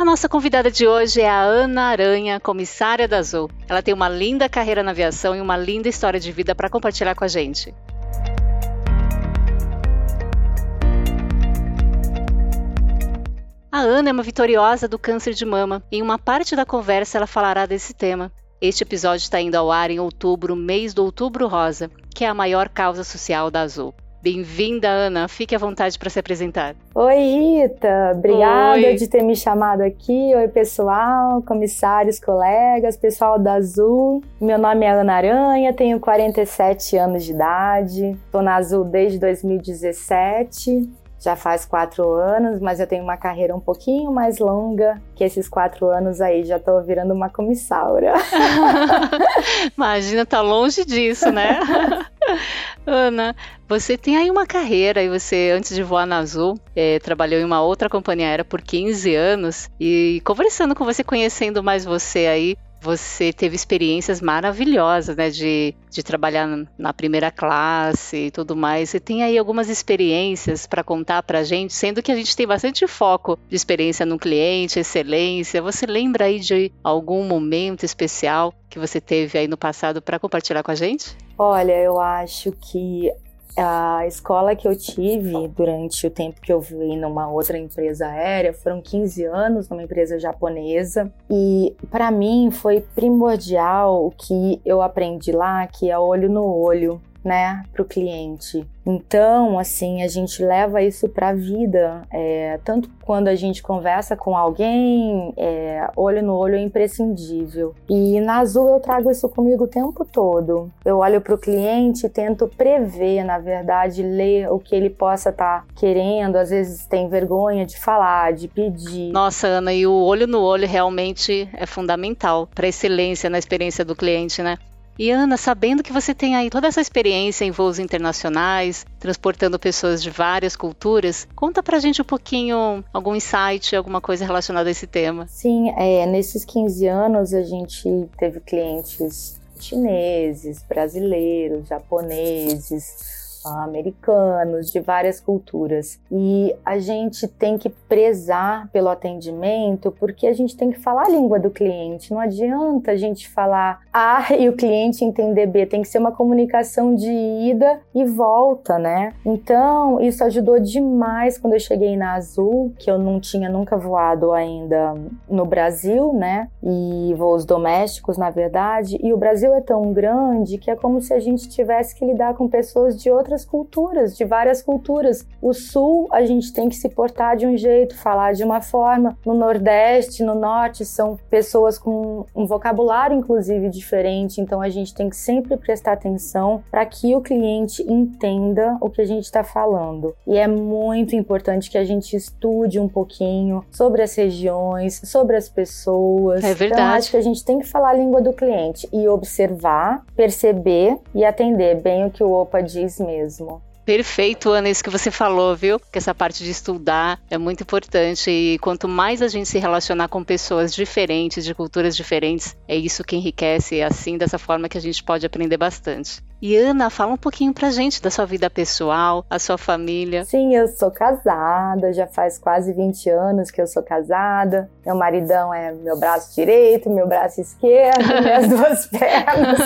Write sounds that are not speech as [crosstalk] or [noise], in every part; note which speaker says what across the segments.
Speaker 1: A nossa convidada de hoje é a Ana Aranha, comissária da Azul. Ela tem uma linda carreira na aviação e uma linda história de vida para compartilhar com a gente. A Ana é uma vitoriosa do câncer de mama. Em uma parte da conversa, ela falará desse tema. Este episódio está indo ao ar em outubro, mês do Outubro Rosa, que é a maior causa social da Azul. Bem-vinda, Ana. Fique à vontade para se apresentar.
Speaker 2: Oi, Rita. Obrigada Oi. de ter me chamado aqui. Oi, pessoal, comissários, colegas, pessoal da Azul. Meu nome é Ana Aranha, tenho 47 anos de idade. Estou na Azul desde 2017 já faz quatro anos, mas eu tenho uma carreira um pouquinho mais longa que esses quatro anos aí. Já tô virando uma comissária. [laughs]
Speaker 1: Imagina, tá longe disso, né? [laughs] [laughs] Ana, você tem aí uma carreira e você, antes de voar na Azul, é, trabalhou em uma outra companhia aérea por 15 anos e conversando com você, conhecendo mais você aí, você teve experiências maravilhosas, né? De, de trabalhar na primeira classe e tudo mais. Você tem aí algumas experiências para contar para a gente, sendo que a gente tem bastante foco de experiência no cliente, excelência. Você lembra aí de algum momento especial que você teve aí no passado para compartilhar com a gente?
Speaker 2: Olha, eu acho que a escola que eu tive durante o tempo que eu vi numa outra empresa aérea foram 15 anos numa empresa japonesa. E para mim foi primordial o que eu aprendi lá, que é olho no olho né, para o cliente. Então, assim, a gente leva isso para a vida, é, tanto quando a gente conversa com alguém, é, olho no olho é imprescindível. E na Azul eu trago isso comigo o tempo todo. Eu olho para o cliente e tento prever, na verdade, ler o que ele possa estar tá querendo. Às vezes tem vergonha de falar, de pedir.
Speaker 1: Nossa, Ana, e o olho no olho realmente é fundamental para excelência na experiência do cliente, né? E Ana, sabendo que você tem aí toda essa experiência em voos internacionais, transportando pessoas de várias culturas, conta pra gente um pouquinho algum insight, alguma coisa relacionada a esse tema.
Speaker 2: Sim, é, nesses 15 anos a gente teve clientes chineses, brasileiros, japoneses, americanos, de várias culturas. E a gente tem que prezar pelo atendimento porque a gente tem que falar a língua do cliente. Não adianta a gente falar A e o cliente entender B. Tem que ser uma comunicação de ida e volta, né? Então, isso ajudou demais quando eu cheguei na Azul, que eu não tinha nunca voado ainda no Brasil, né? E voos domésticos, na verdade. E o Brasil é tão grande que é como se a gente tivesse que lidar com pessoas de outras outras culturas, de várias culturas. O sul, a gente tem que se portar de um jeito, falar de uma forma. No Nordeste, no Norte, são pessoas com um vocabulário, inclusive, diferente. Então, a gente tem que sempre prestar atenção para que o cliente entenda o que a gente está falando. E é muito importante que a gente estude um pouquinho sobre as regiões, sobre as pessoas.
Speaker 1: É verdade.
Speaker 2: Então, acho que a gente tem que falar a língua do cliente e observar, perceber e atender bem o que o OPA diz mesmo mesmo.
Speaker 1: Perfeito, Ana, isso que você falou, viu? Que essa parte de estudar é muito importante e quanto mais a gente se relacionar com pessoas diferentes, de culturas diferentes, é isso que enriquece e é assim, dessa forma que a gente pode aprender bastante. E Ana, fala um pouquinho pra gente da sua vida pessoal, a sua família.
Speaker 2: Sim, eu sou casada, já faz quase 20 anos que eu sou casada. Meu maridão é meu braço direito, meu braço esquerdo, [laughs] minhas duas pernas.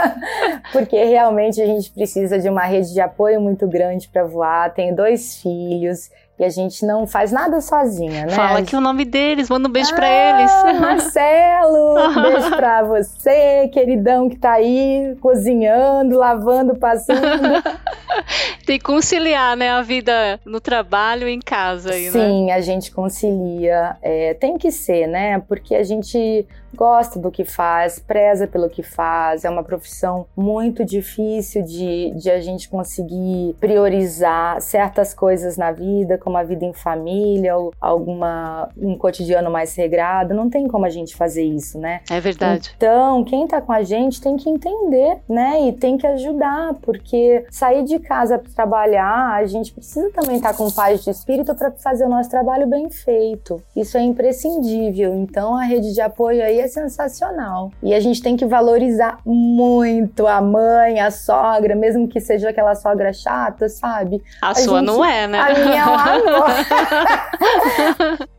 Speaker 2: [laughs] Porque realmente a gente precisa de uma rede de apoio muito grande para voar. Tenho dois filhos e a gente não faz nada sozinha, né?
Speaker 1: Fala aqui o nome deles, manda um beijo ah, para eles. [laughs]
Speaker 2: Marcelo, um beijo para você, queridão que tá aí cozinhando, lavando, passando. [laughs]
Speaker 1: Tem que conciliar, né, a vida no trabalho e em casa aí,
Speaker 2: Sim,
Speaker 1: né?
Speaker 2: a gente concilia. É, tem que ser, né? Porque a gente gosta do que faz, preza pelo que faz. É uma profissão muito difícil de, de a gente conseguir priorizar certas coisas na vida, como a vida em família ou alguma um cotidiano mais regrado, não tem como a gente fazer isso, né?
Speaker 1: É verdade.
Speaker 2: Então, quem tá com a gente tem que entender, né? E tem que ajudar, porque sair de casa para trabalhar, a gente precisa também estar tá com paz de espírito para fazer o nosso trabalho bem feito. Isso é imprescindível. Então, a rede de apoio aí é sensacional. E a gente tem que valorizar muito a mãe, a sogra, mesmo que seja aquela sogra chata, sabe?
Speaker 1: A, a sua gente, não é, né?
Speaker 2: A minha é um amor. [laughs]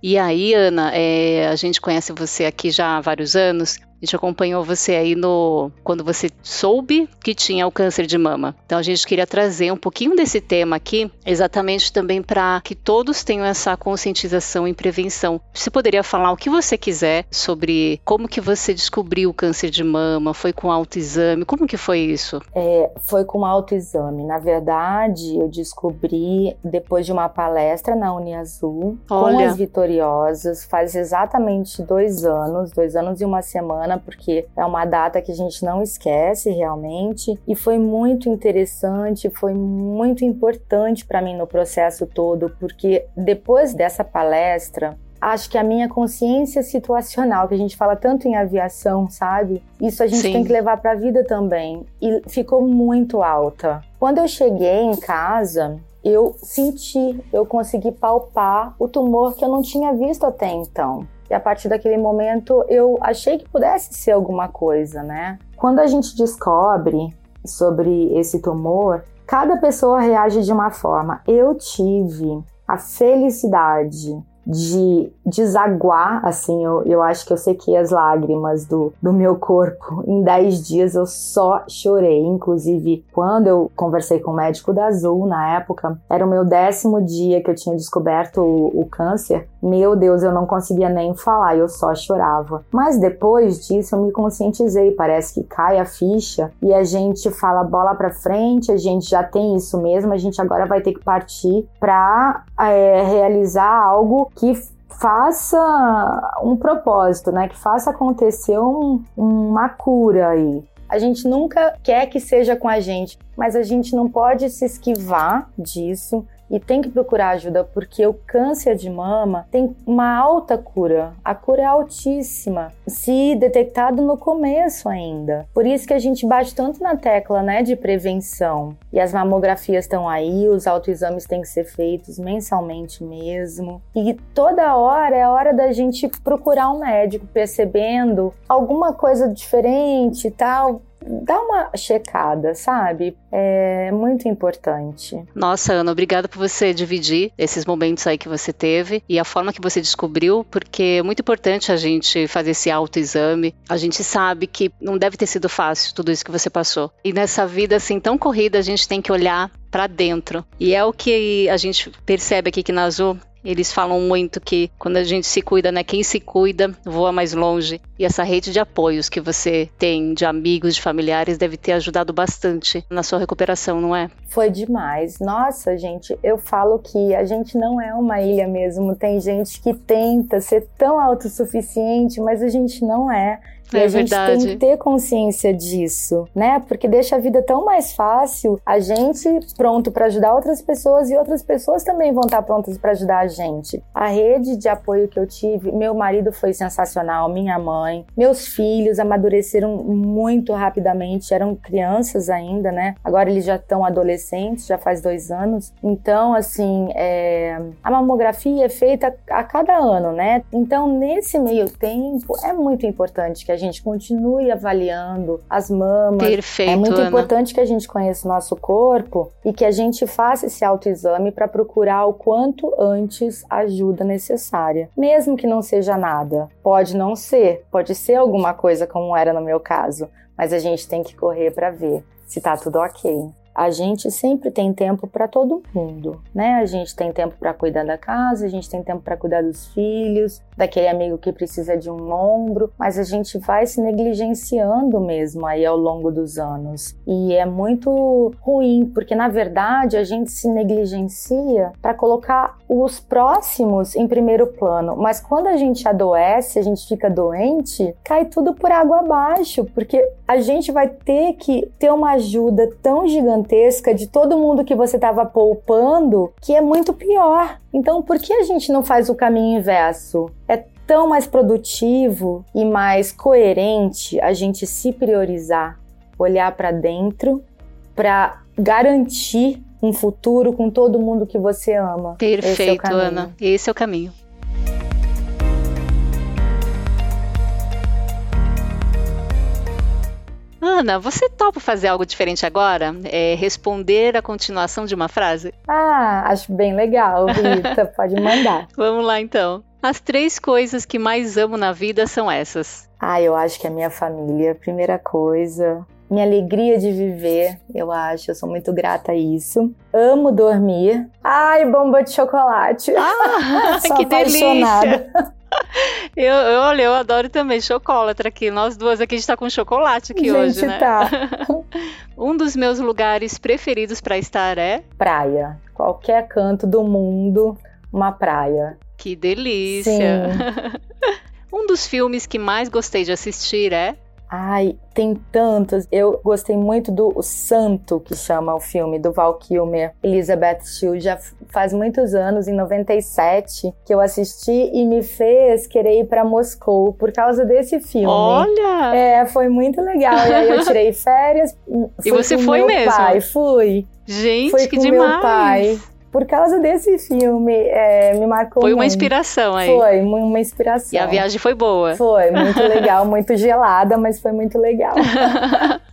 Speaker 1: E aí, Ana, é, a gente conhece você aqui já há vários anos a gente acompanhou você aí no quando você soube que tinha o câncer de mama. Então a gente queria trazer um pouquinho desse tema aqui, exatamente também para que todos tenham essa conscientização e prevenção. Você poderia falar o que você quiser sobre como que você descobriu o câncer de mama? Foi com autoexame? Como que foi isso?
Speaker 2: É, foi com autoexame. Na verdade, eu descobri depois de uma palestra na Uniazul Olha. com as vitoriosas, faz exatamente dois anos, dois anos e uma semana porque é uma data que a gente não esquece realmente. E foi muito interessante, foi muito importante para mim no processo todo, porque depois dessa palestra, acho que a minha consciência situacional, que a gente fala tanto em aviação, sabe? Isso a gente Sim. tem que levar para a vida também. E ficou muito alta. Quando eu cheguei em casa, eu senti, eu consegui palpar o tumor que eu não tinha visto até então. E a partir daquele momento eu achei que pudesse ser alguma coisa, né? Quando a gente descobre sobre esse tumor, cada pessoa reage de uma forma. Eu tive a felicidade de desaguar, assim, eu, eu acho que eu sequei as lágrimas do, do meu corpo. Em 10 dias eu só chorei. Inclusive, quando eu conversei com o médico da Azul na época, era o meu décimo dia que eu tinha descoberto o, o câncer. Meu Deus, eu não conseguia nem falar, eu só chorava. Mas depois disso eu me conscientizei, parece que cai a ficha e a gente fala bola pra frente, a gente já tem isso mesmo, a gente agora vai ter que partir para é, realizar algo que faça um propósito, né? Que faça acontecer um, uma cura aí. A gente nunca quer que seja com a gente, mas a gente não pode se esquivar disso e tem que procurar ajuda porque o câncer de mama tem uma alta cura. A cura é altíssima, se detectado no começo ainda. Por isso que a gente bate tanto na tecla, né, de prevenção. E as mamografias estão aí, os autoexames têm que ser feitos mensalmente mesmo. E toda hora é hora da gente procurar um médico percebendo alguma coisa diferente e tal dá uma checada, sabe? É muito importante.
Speaker 1: Nossa, Ana, obrigada por você dividir esses momentos aí que você teve e a forma que você descobriu, porque é muito importante a gente fazer esse autoexame. A gente sabe que não deve ter sido fácil tudo isso que você passou. E nessa vida assim tão corrida, a gente tem que olhar para dentro. E é o que a gente percebe aqui que na Azul eles falam muito que quando a gente se cuida, né, quem se cuida voa mais longe. E essa rede de apoios que você tem de amigos, de familiares, deve ter ajudado bastante na sua recuperação, não é?
Speaker 2: Foi demais. Nossa, gente, eu falo que a gente não é uma ilha mesmo. Tem gente que tenta ser tão autossuficiente, mas a gente não é. E é a gente verdade. tem que ter consciência disso, né? Porque deixa a vida tão mais fácil, a gente pronto para ajudar outras pessoas e outras pessoas também vão estar prontas para ajudar a gente. A rede de apoio que eu tive, meu marido foi sensacional, minha mãe, meus filhos amadureceram muito rapidamente, eram crianças ainda, né? Agora eles já estão adolescentes, já faz dois anos. Então, assim, é... a mamografia é feita a cada ano, né? Então, nesse meio tempo, é muito importante que a gente continue avaliando as mamas.
Speaker 1: Perfeito.
Speaker 2: É muito
Speaker 1: Ana.
Speaker 2: importante que a gente conheça o nosso corpo e que a gente faça esse autoexame para procurar o quanto antes a ajuda necessária. Mesmo que não seja nada. Pode não ser, pode ser alguma coisa como era no meu caso, mas a gente tem que correr para ver se tá tudo ok. A gente sempre tem tempo para todo mundo, né? A gente tem tempo para cuidar da casa, a gente tem tempo para cuidar dos filhos, daquele amigo que precisa de um ombro, mas a gente vai se negligenciando mesmo aí ao longo dos anos. E é muito ruim, porque na verdade a gente se negligencia para colocar os próximos em primeiro plano, mas quando a gente adoece, a gente fica doente, cai tudo por água abaixo, porque a gente vai ter que ter uma ajuda tão gigantesca de todo mundo que você estava poupando, que é muito pior. Então, por que a gente não faz o caminho inverso? É tão mais produtivo e mais coerente a gente se priorizar, olhar para dentro para garantir um futuro com todo mundo que você ama.
Speaker 1: Perfeito, Esse é Ana. Esse é o caminho. Ana, você topa fazer algo diferente agora? É responder a continuação de uma frase?
Speaker 2: Ah, acho bem legal, Rita. [laughs] Pode mandar.
Speaker 1: Vamos lá então. As três coisas que mais amo na vida são essas.
Speaker 2: Ah, eu acho que a minha família, primeira coisa. Minha alegria de viver, eu acho, eu sou muito grata a isso. Amo dormir. Ai, bomba de chocolate.
Speaker 1: Ah, [laughs] que apaixonada. delícia. Eu, eu, olha, eu adoro também chocolate aqui. Nós duas aqui a gente tá com chocolate aqui
Speaker 2: gente,
Speaker 1: hoje, né?
Speaker 2: Tá. [laughs]
Speaker 1: um dos meus lugares preferidos para estar é
Speaker 2: praia. Qualquer canto do mundo, uma praia.
Speaker 1: Que delícia! [laughs] um dos filmes que mais gostei de assistir é
Speaker 2: Ai, tem tantos. Eu gostei muito do o Santo, que chama o filme, do Val Kilmer, Elizabeth Shue. Já faz muitos anos, em 97, que eu assisti e me fez querer ir para Moscou por causa desse filme.
Speaker 1: Olha!
Speaker 2: É, foi muito legal. E aí eu tirei férias. [laughs]
Speaker 1: e você foi mesmo?
Speaker 2: Pai, fui.
Speaker 1: Gente,
Speaker 2: fui
Speaker 1: que demais!
Speaker 2: Meu pai por causa desse filme, é, me marcou
Speaker 1: Foi
Speaker 2: uma
Speaker 1: muito. inspiração aí.
Speaker 2: Foi, uma inspiração.
Speaker 1: E a viagem foi boa.
Speaker 2: Foi, muito legal, [laughs] muito gelada, mas foi muito legal. [laughs]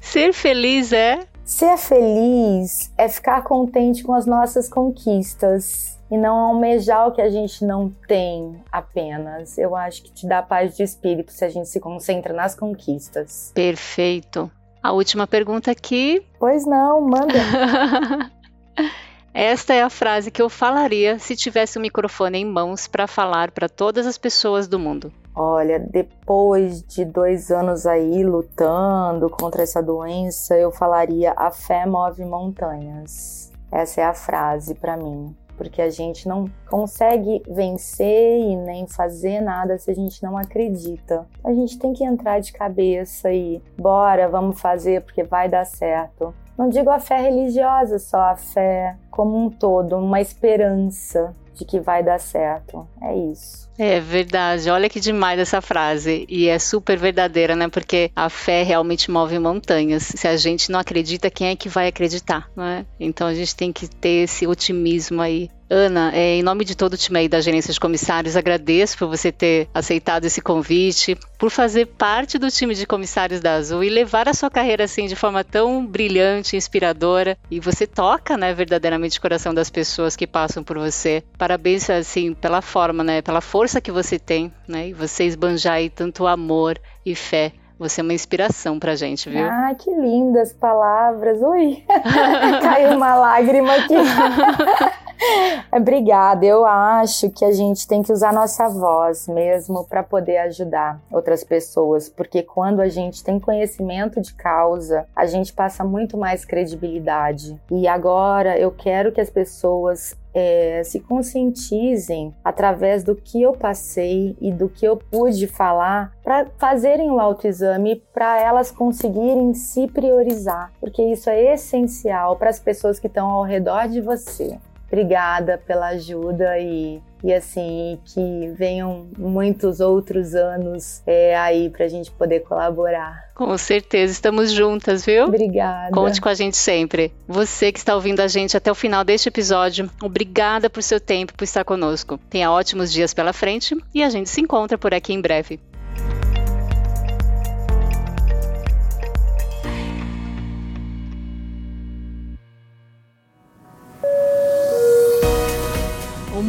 Speaker 1: Ser feliz é?
Speaker 2: Ser feliz é ficar contente com as nossas conquistas e não almejar o que a gente não tem apenas. Eu acho que te dá paz de espírito se a gente se concentra nas conquistas.
Speaker 1: Perfeito. A última pergunta aqui.
Speaker 2: Pois não, manda. [laughs]
Speaker 1: Esta é a frase que eu falaria se tivesse um microfone em mãos para falar para todas as pessoas do mundo.
Speaker 2: Olha, depois de dois anos aí lutando contra essa doença, eu falaria: a fé move montanhas. Essa é a frase para mim, porque a gente não consegue vencer e nem fazer nada se a gente não acredita. A gente tem que entrar de cabeça e bora, vamos fazer porque vai dar certo. Não digo a fé religiosa, só a fé como um todo, uma esperança de que vai dar certo. É isso.
Speaker 1: É verdade. Olha que demais essa frase. E é super verdadeira, né? Porque a fé realmente move montanhas. Se a gente não acredita, quem é que vai acreditar, não é? Então a gente tem que ter esse otimismo aí Ana, é, em nome de todo o time aí da Gerência de Comissários, agradeço por você ter aceitado esse convite, por fazer parte do time de comissários da Azul e levar a sua carreira assim de forma tão brilhante, inspiradora. E você toca, né, verdadeiramente o coração das pessoas que passam por você. Parabéns, assim, pela forma, né, pela força que você tem, né, e você esbanjar aí tanto amor e fé você é uma inspiração pra gente, viu?
Speaker 2: Ah, que lindas palavras. Ui, [laughs] caiu uma lágrima aqui. [laughs] Obrigada. Eu acho que a gente tem que usar nossa voz mesmo para poder ajudar outras pessoas, porque quando a gente tem conhecimento de causa, a gente passa muito mais credibilidade. E agora eu quero que as pessoas é, se conscientizem através do que eu passei e do que eu pude falar para fazerem o autoexame para elas conseguirem se priorizar, porque isso é essencial para as pessoas que estão ao redor de você. Obrigada pela ajuda e, e assim, que venham muitos outros anos é, aí para a gente poder colaborar.
Speaker 1: Com certeza, estamos juntas, viu?
Speaker 2: Obrigada.
Speaker 1: Conte com a gente sempre. Você que está ouvindo a gente até o final deste episódio, obrigada por seu tempo, por estar conosco. Tenha ótimos dias pela frente e a gente se encontra por aqui em breve.